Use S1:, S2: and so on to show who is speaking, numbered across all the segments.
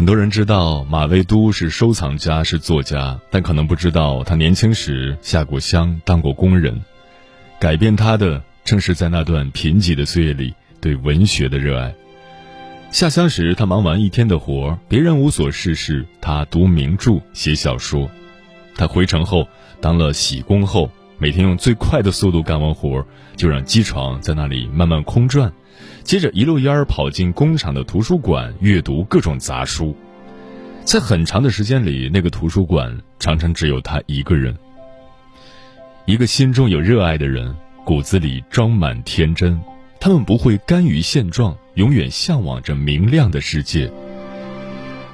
S1: 很多人知道马未都是收藏家，是作家，但可能不知道他年轻时下过乡，当过工人。改变他的，正是在那段贫瘠的岁月里对文学的热爱。下乡时，他忙完一天的活，别人无所事事，他读名著、写小说。他回城后当了洗工后，每天用最快的速度干完活，就让机床在那里慢慢空转。接着一路烟儿跑进工厂的图书馆，阅读各种杂书。在很长的时间里，那个图书馆常常只有他一个人。一个心中有热爱的人，骨子里装满天真。他们不会甘于现状，永远向往着明亮的世界。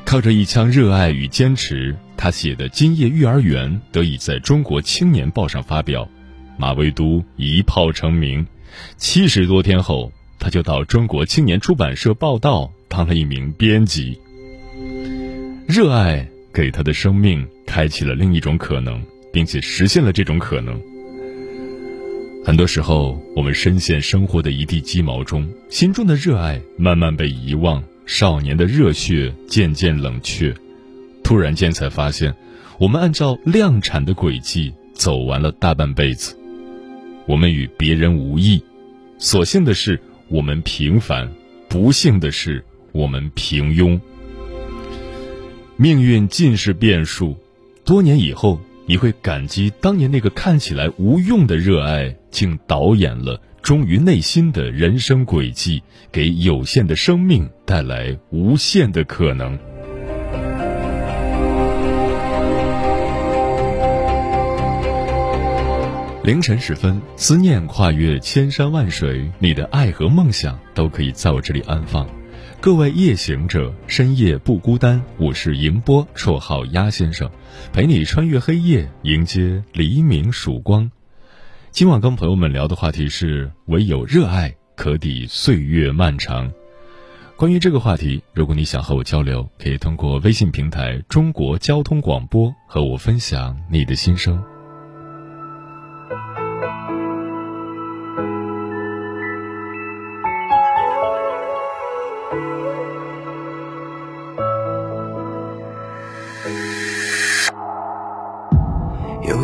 S1: 靠着一腔热爱与坚持，他写的《今夜育儿园》得以在中国青年报上发表，马未都一炮成名。七十多天后。他就到中国青年出版社报道，当了一名编辑。热爱给他的生命开启了另一种可能，并且实现了这种可能。很多时候，我们深陷生活的一地鸡毛中，心中的热爱慢慢被遗忘，少年的热血渐渐冷却。突然间才发现，我们按照量产的轨迹走完了大半辈子。我们与别人无异，所幸的是。我们平凡，不幸的是我们平庸。命运尽是变数，多年以后，你会感激当年那个看起来无用的热爱，竟导演了忠于内心的人生轨迹，给有限的生命带来无限的可能。凌晨时分，思念跨越千山万水，你的爱和梦想都可以在我这里安放。各位夜行者，深夜不孤单。我是迎波，绰号鸭先生，陪你穿越黑夜，迎接黎明曙光。今晚跟朋友们聊的话题是：唯有热爱可抵岁月漫长。关于这个话题，如果你想和我交流，可以通过微信平台“中国交通广播”和我分享你的心声。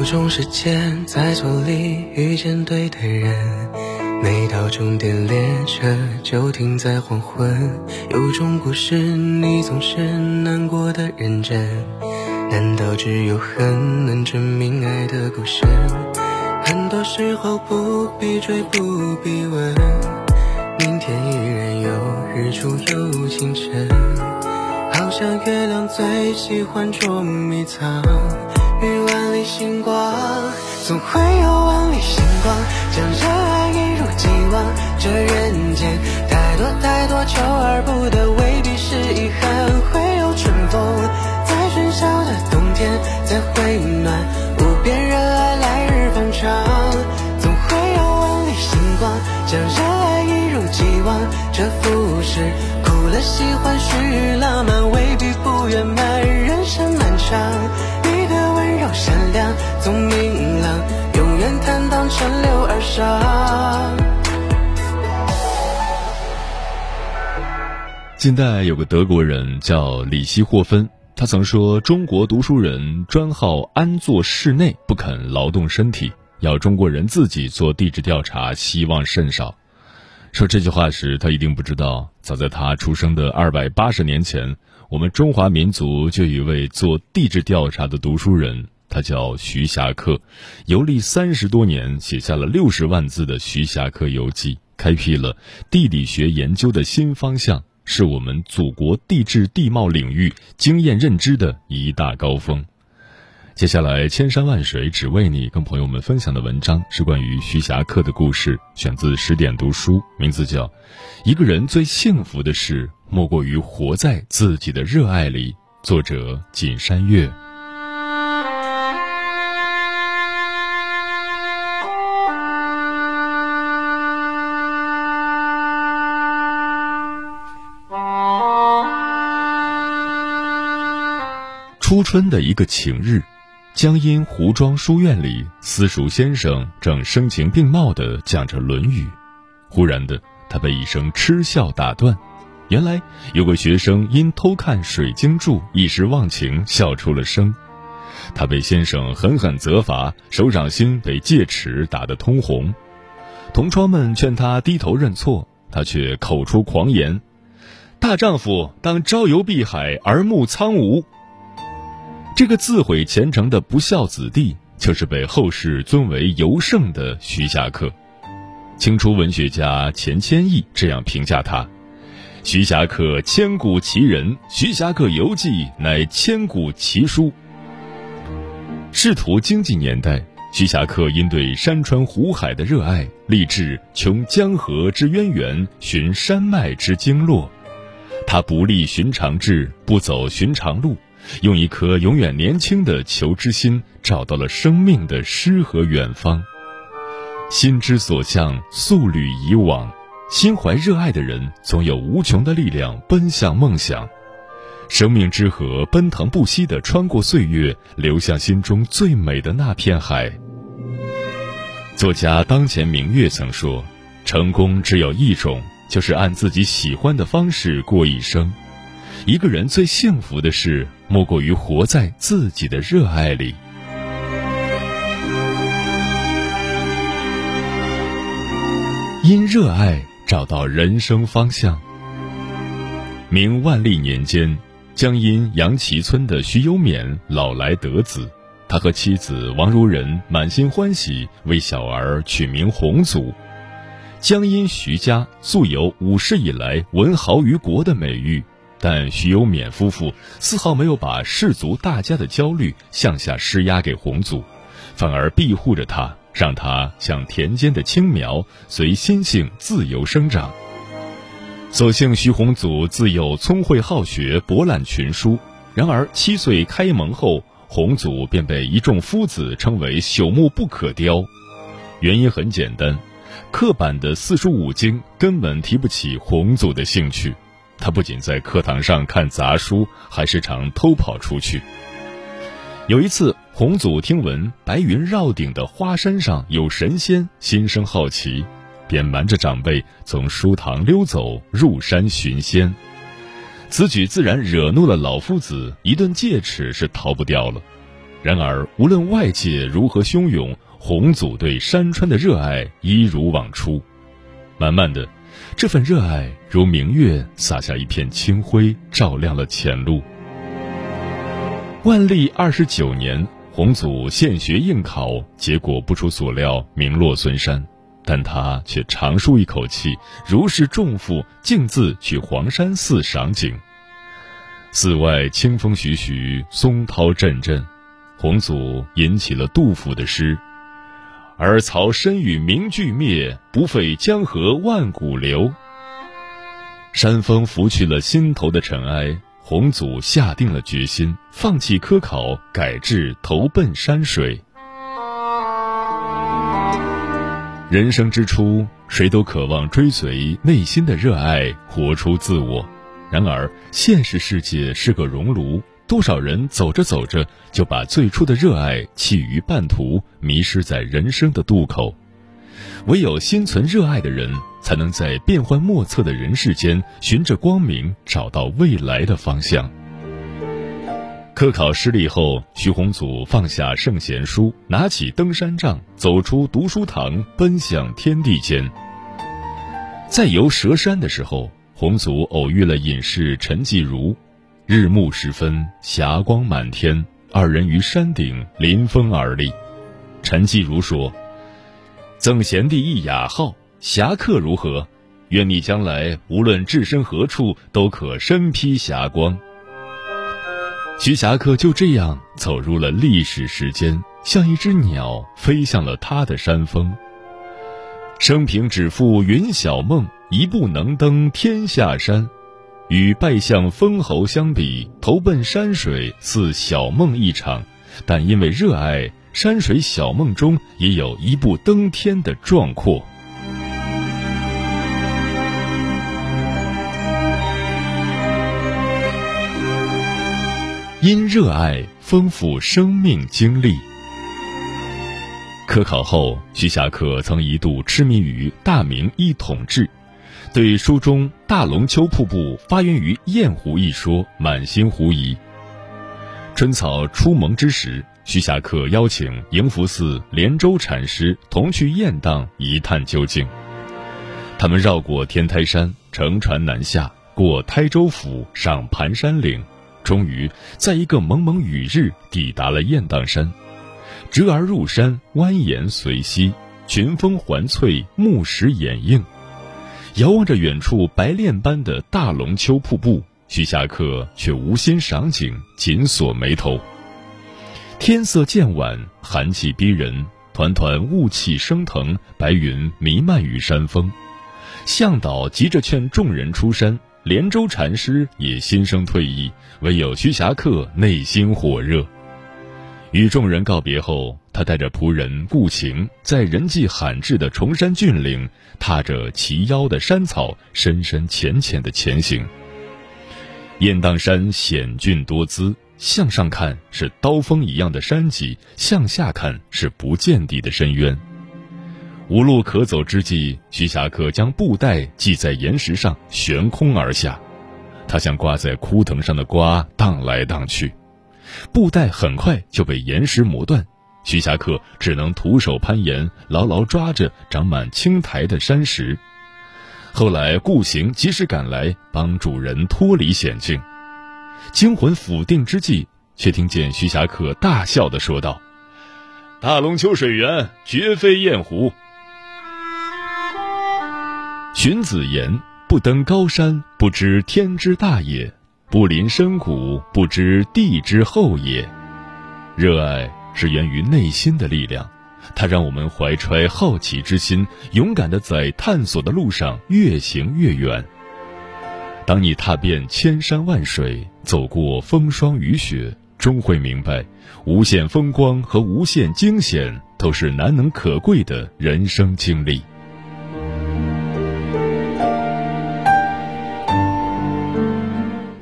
S2: 有种时间在错里遇见对的人，每到终点列车就停在黄昏。有种故事你总是难过的认真，难道只有恨能证明爱的够深？很多时候不必追不必问，明天依然有日出有清晨，好像月亮最喜欢捉迷藏。于万星光，总会有万里星光，将热爱一如既往。这人间太多太多求而不得，未必是坦荡，顺流而上。
S1: 近代有个德国人叫里希霍芬，他曾说：“中国读书人专好安坐室内，不肯劳动身体，要中国人自己做地质调查，希望甚少。”说这句话时，他一定不知道，早在他出生的二百八十年前，我们中华民族就有一位做地质调查的读书人，他叫徐霞客，游历三十多年，写下了六十万字的《徐霞客游记》，开辟了地理学研究的新方向，是我们祖国地质地貌领域经验认知的一大高峰。接下来，千山万水只为你，跟朋友们分享的文章是关于徐霞客的故事，选自十点读书，名字叫《一个人最幸福的事，莫过于活在自己的热爱里》，作者锦山月。初春的一个晴日。江阴湖庄书院里，私塾先生正声情并茂地讲着《论语》，忽然的，他被一声嗤笑打断。原来有个学生因偷看水晶柱，一时忘情，笑出了声。他被先生狠狠责罚，手掌心被戒尺打得通红。同窗们劝他低头认错，他却口出狂言：“大丈夫当朝游碧海，而暮苍梧。”这个自毁前程的不孝子弟，就是被后世尊为尤圣的徐霞客。清初文学家钱谦益这样评价他：“徐霞客千古奇人，《徐霞客游记》乃千古奇书。”仕途经济年代，徐霞客因对山川湖海的热爱，立志穷江河之渊源，寻山脉之经络。他不立寻常志，不走寻常路。用一颗永远年轻的求知心，找到了生命的诗和远方。心之所向，素履以往。心怀热爱的人，总有无穷的力量奔向梦想。生命之河奔腾不息地穿过岁月，流向心中最美的那片海。作家当前明月曾说：“成功只有一种，就是按自己喜欢的方式过一生。”一个人最幸福的事，莫过于活在自己的热爱里。因热爱找到人生方向。明万历年间，江阴杨岐村的徐有勉老来得子，他和妻子王如人满心欢喜，为小儿取名洪祖。江阴徐家素有五世以来文豪于国的美誉。但徐有勉夫妇丝毫没有把氏族大家的焦虑向下施压给弘祖，反而庇护着他，让他像田间的青苗，随心性自由生长。所幸徐弘祖自幼聪慧好学，博览群书。然而七岁开蒙后，洪祖便被一众夫子称为朽木不可雕。原因很简单，刻板的四书五经根本提不起洪祖的兴趣。他不仅在课堂上看杂书，还时常偷跑出去。有一次，弘祖听闻白云绕顶的花山上有神仙，心生好奇，便瞒着长辈从书堂溜走，入山寻仙。此举自然惹怒了老夫子，一顿戒尺是逃不掉了。然而，无论外界如何汹涌，弘祖对山川的热爱一如往初。慢慢的。这份热爱如明月洒下一片清辉，照亮了前路。万历二十九年，洪祖现学应考，结果不出所料，名落孙山。但他却长舒一口气，如释重负，径自去黄山寺赏景。寺外清风徐徐，松涛阵阵，洪祖吟起了杜甫的诗。而曹身与名俱灭，不废江河万古流。山风拂去了心头的尘埃，洪祖下定了决心，放弃科考，改制投奔山水。人生之初，谁都渴望追随内心的热爱，活出自我。然而，现实世界是个熔炉。多少人走着走着就把最初的热爱弃于半途，迷失在人生的渡口。唯有心存热爱的人，才能在变幻莫测的人世间寻着光明，找到未来的方向。科考失利后，徐宏祖放下圣贤书，拿起登山杖，走出读书堂，奔向天地间。在游蛇山的时候，洪祖偶遇了隐士陈继儒。日暮时分，霞光满天，二人于山顶临风而立。陈继儒说：“赠贤弟一雅号，侠客如何？愿你将来无论置身何处，都可身披霞光。”徐霞客就这样走入了历史时间，像一只鸟飞向了他的山峰。生平只负云小梦，一步能登天下山。与拜相封侯相比，投奔山水似小梦一场，但因为热爱山水小梦中也有一步登天的壮阔。因热爱丰富生命经历。科考后，徐霞客曾一度痴迷于大明一统制，对书中大龙湫瀑布发源于雁湖一说满心狐疑。春草初萌之时，徐霞客邀请迎福寺莲州禅师同去雁荡一探究竟。他们绕过天台山，乘船南下，过台州府，上盘山岭，终于在一个蒙蒙雨日抵达了雁荡山。折而入山，蜿蜒随溪，群峰环翠，木石掩映。遥望着远处白练般的大龙湫瀑布，徐霞客却无心赏景，紧锁眉头。天色渐晚，寒气逼人，团团雾气升腾，白云弥漫于山峰。向导急着劝众人出山，连州禅师也心生退意，唯有徐霞客内心火热。与众人告别后，他带着仆人顾晴，在人迹罕至的崇山峻岭，踏着齐腰的山草，深深浅浅的前行。雁荡山险峻多姿，向上看是刀锋一样的山脊，向下看是不见底的深渊。无路可走之际，徐霞客将布袋系在岩石上，悬空而下，他像挂在枯藤上的瓜，荡来荡去。布袋很快就被岩石磨断，徐霞客只能徒手攀岩，牢牢抓着长满青苔的山石。后来顾行及时赶来，帮主人脱离险境。惊魂甫定之际，却听见徐霞客大笑的说道：“大龙湫水源绝非雁湖。荀子言：不登高山，不知天之大也。”不临深谷，不知地之厚也。热爱是源于内心的力量，它让我们怀揣好奇之心，勇敢的在探索的路上越行越远。当你踏遍千山万水，走过风霜雨雪，终会明白，无限风光和无限惊险都是难能可贵的人生经历。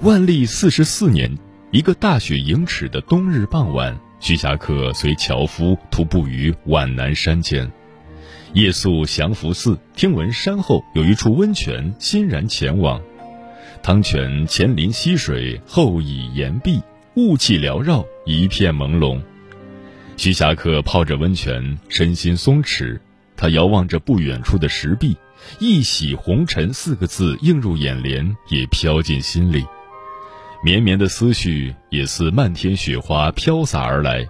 S1: 万历四十四年，一个大雪盈尺的冬日傍晚，徐霞客随樵夫徒步于皖南山间，夜宿降福寺，听闻山后有一处温泉，欣然前往。汤泉前临溪水，后倚岩壁，雾气缭绕，一片朦胧。徐霞客泡着温泉，身心松弛。他遥望着不远处的石壁，“一洗红尘”四个字映入眼帘，也飘进心里。绵绵的思绪也似漫天雪花飘洒而来。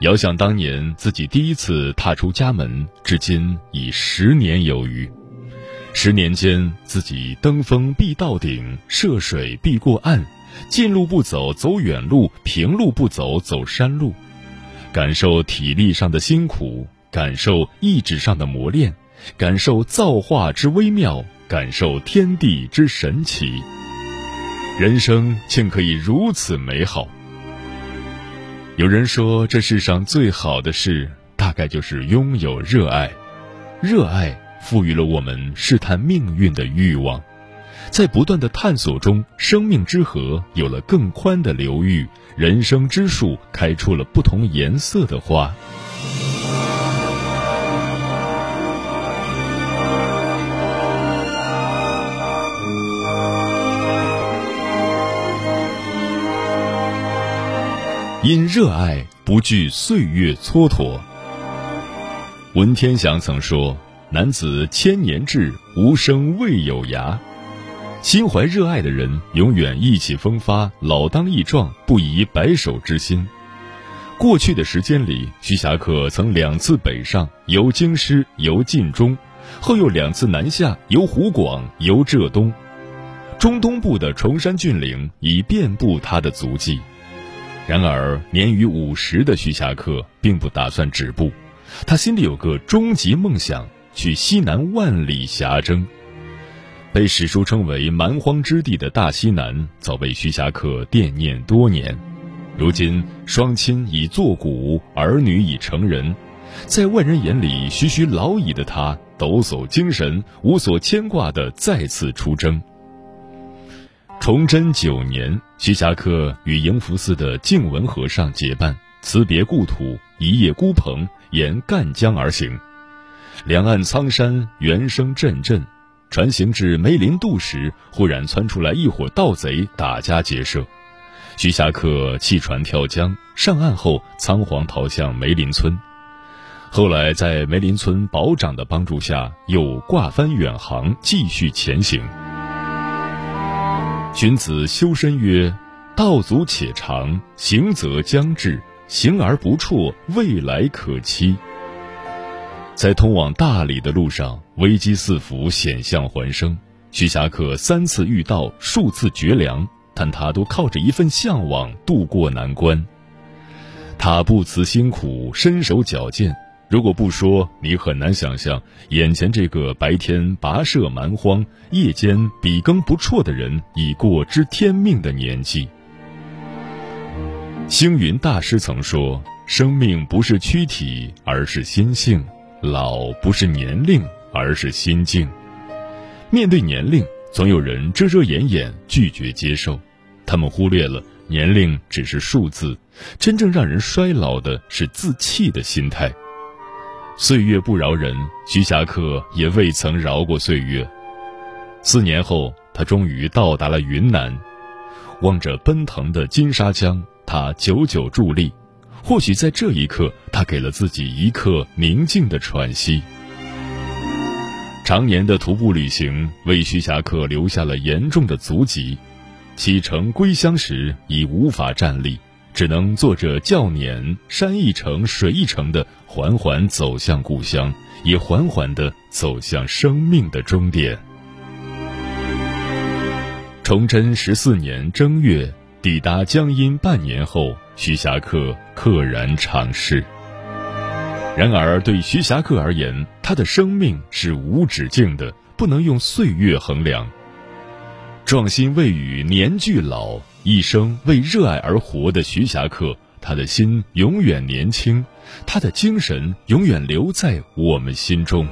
S1: 遥想当年自己第一次踏出家门，至今已十年有余。十年间，自己登峰必到顶，涉水必过岸，近路不走走远路，平路不走走山路，感受体力上的辛苦，感受意志上的磨练，感受造化之微妙，感受天地之神奇。人生竟可以如此美好。有人说，这世上最好的事，大概就是拥有热爱。热爱赋予了我们试探命运的欲望，在不断的探索中，生命之河有了更宽的流域，人生之树开出了不同颜色的花。因热爱不惧岁月蹉跎。文天祥曾说：“男子千年志，无声未有涯。心怀热爱的人，永远意气风发、老当益壮，不移白首之心。过去的时间里，徐霞客曾两次北上，游京师，游晋中，后又两次南下，游湖广，游浙东。中东部的崇山峻岭已遍布他的足迹。然而，年逾五十的徐霞客并不打算止步，他心里有个终极梦想：去西南万里霞征。被史书称为蛮荒之地的大西南，早被徐霞客惦念多年。如今，双亲已作古，儿女已成人，在外人眼里徐徐老矣的他，抖擞精神，无所牵挂的再次出征。崇祯九年，徐霞客与迎福寺的净文和尚结伴，辞别故土，一叶孤蓬，沿赣江而行。两岸苍山，猿声阵阵。船行至梅林渡时，忽然窜出来一伙盗贼，打家劫舍。徐霞客弃船跳江，上岸后仓皇逃向梅林村。后来在梅林村保长的帮助下，又挂帆远航，继续前行。君子修身曰：“道阻且长，行则将至；行而不辍，未来可期。”在通往大理的路上，危机四伏，险象环生。徐霞客三次遇到，数次绝粮，但他都靠着一份向往渡过难关。他不辞辛苦，身手矫健。如果不说，你很难想象眼前这个白天跋涉蛮荒、夜间笔耕不辍的人已过知天命的年纪。星云大师曾说：“生命不是躯体，而是心性。”老不是年龄，而是心境。面对年龄，总有人遮遮掩掩，拒绝接受。他们忽略了年龄只是数字，真正让人衰老的是自弃的心态。岁月不饶人，徐霞客也未曾饶过岁月。四年后，他终于到达了云南，望着奔腾的金沙江，他久久伫立。或许在这一刻，他给了自己一刻宁静的喘息。常年的徒步旅行为徐霞客留下了严重的足疾，启程归乡时已无法站立，只能坐着轿辇，山一程水一程的缓缓走向故乡，也缓缓的走向生命的终点。崇祯十四年正月，抵达江阴半年后。徐霞客溘然长逝。然而，对徐霞客而言，他的生命是无止境的，不能用岁月衡量。壮心未与年俱老，一生为热爱而活的徐霞客，他的心永远年轻，他的精神永远留在我们心中。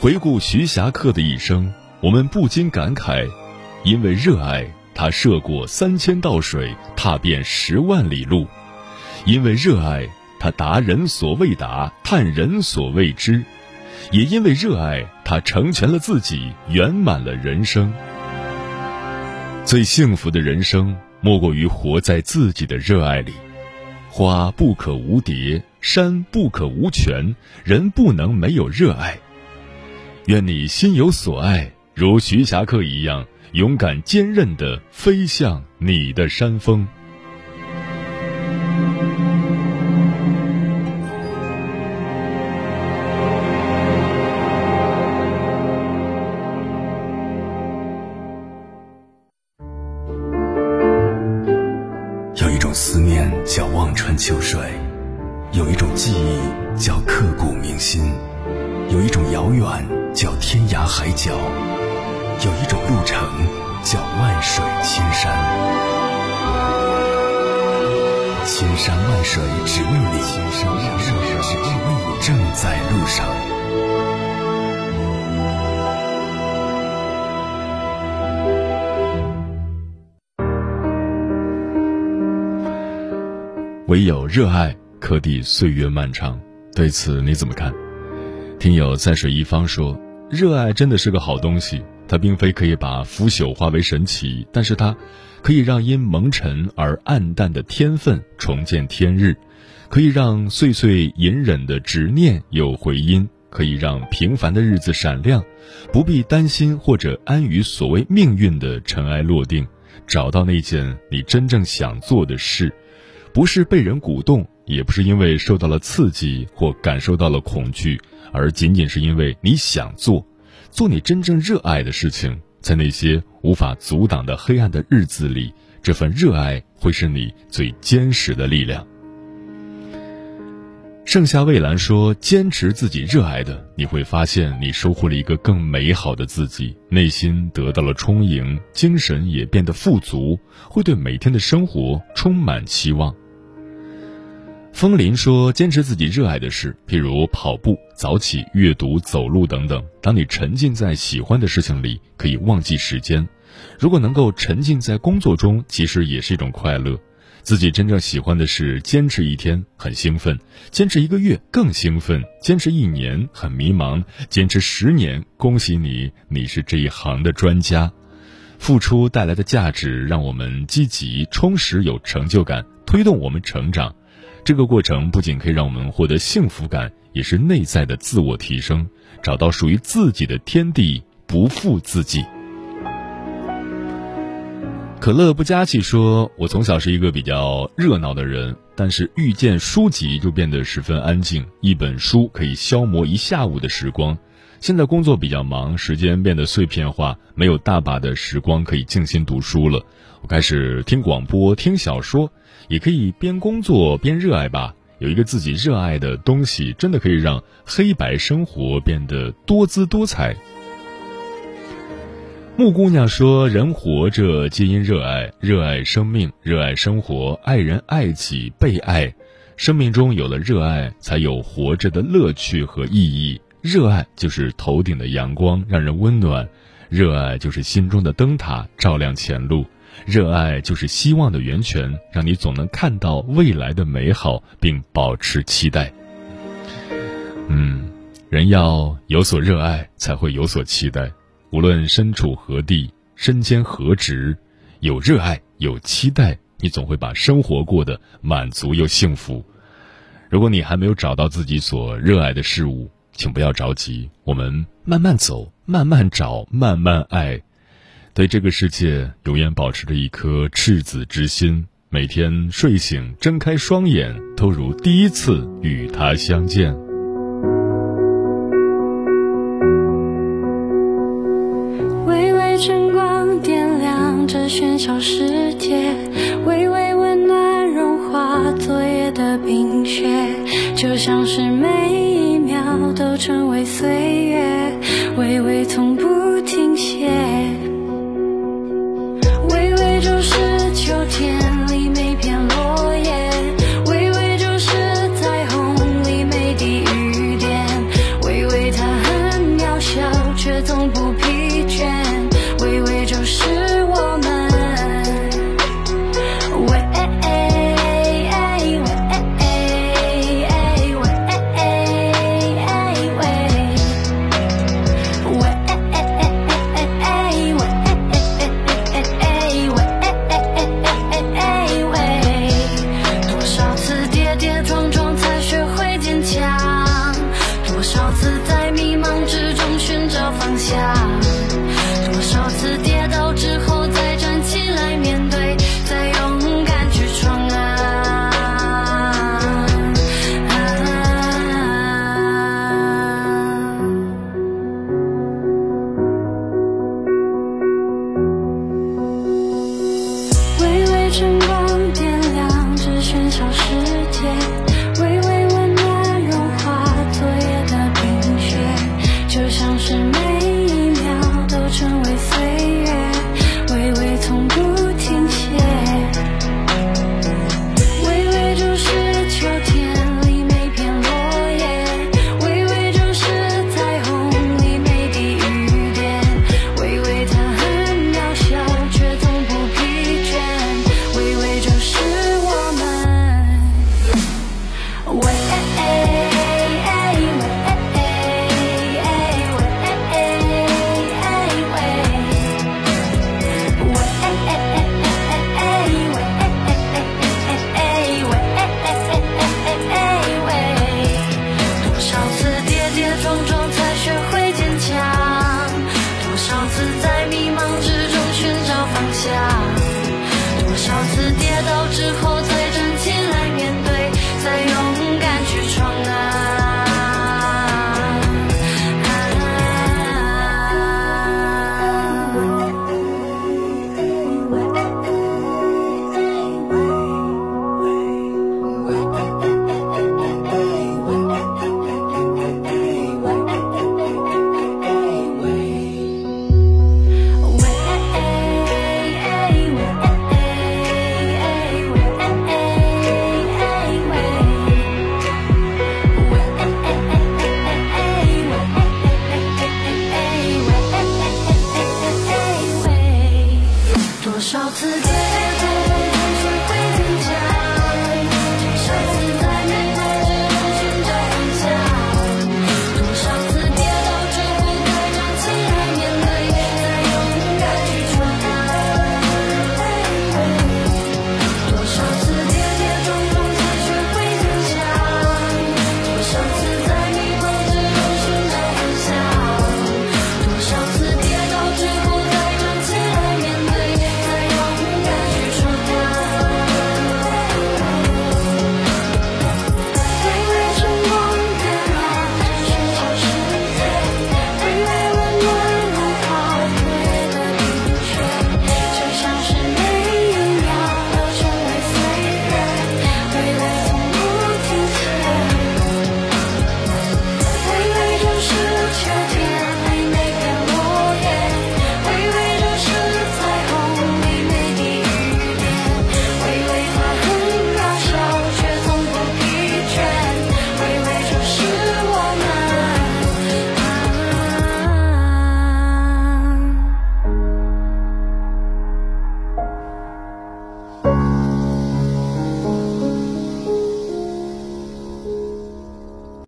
S1: 回顾徐霞客的一生，我们不禁感慨：因为热爱，他涉过三千道水，踏遍十万里路；因为热爱，他达人所未达，探人所未知；也因为热爱，他成全了自己，圆满了人生。最幸福的人生，莫过于活在自己的热爱里。花不可无蝶，山不可无泉，人不能没有热爱。愿你心有所爱，如徐霞客一样勇敢坚韧地飞向你的山峰。唯有热爱可抵岁月漫长，对此你怎么看？听友在水一方说。热爱真的是个好东西，它并非可以把腐朽化为神奇，但是它可以让因蒙尘而暗淡的天分重见天日，可以让岁岁隐忍的执念有回音，可以让平凡的日子闪亮，不必担心或者安于所谓命运的尘埃落定，找到那件你真正想做的事，不是被人鼓动，也不是因为受到了刺激或感受到了恐惧，而仅仅是因为你想做。做你真正热爱的事情，在那些无法阻挡的黑暗的日子里，这份热爱会是你最坚实的力量。盛夏蔚蓝说：“坚持自己热爱的，你会发现你收获了一个更美好的自己，内心得到了充盈，精神也变得富足，会对每天的生活充满期望。”风林说：“坚持自己热爱的事，譬如跑步、早起、阅读、走路等等。当你沉浸在喜欢的事情里，可以忘记时间；如果能够沉浸在工作中，其实也是一种快乐。自己真正喜欢的事，坚持一天很兴奋，坚持一个月更兴奋，坚持一年很迷茫，坚持十年，恭喜你，你是这一行的专家。付出带来的价值，让我们积极、充实、有成就感，推动我们成长。”这个过程不仅可以让我们获得幸福感，也是内在的自我提升，找到属于自己的天地，不负自己。可乐不加气说：“我从小是一个比较热闹的人，但是遇见书籍就变得十分安静。一本书可以消磨一下午的时光。现在工作比较忙，时间变得碎片化，没有大把的时光可以静心读书了。开始听广播，听小说。”也可以边工作边热爱吧。有一个自己热爱的东西，真的可以让黑白生活变得多姿多彩。木姑娘说：“人活着皆因热爱，热爱生命，热爱生活，爱人爱己，被爱。生命中有了热爱，才有活着的乐趣和意义。热爱就是头顶的阳光，让人温暖；热爱就是心中的灯塔，照亮前路。”热爱就是希望的源泉，让你总能看到未来的美好，并保持期待。嗯，人要有所热爱，才会有所期待。无论身处何地，身兼何职，有热爱，有期待，你总会把生活过得满足又幸福。如果你还没有找到自己所热爱的事物，请不要着急，我们慢慢走，慢慢找，慢慢爱。对这个世界永远保持着一颗赤子之心，每天睡醒睁开双眼，都如第一次与他相见。
S3: 微微晨光点亮这喧嚣世界，微微温暖融化昨夜的冰雪，就像是每一秒都成为岁月。微微从不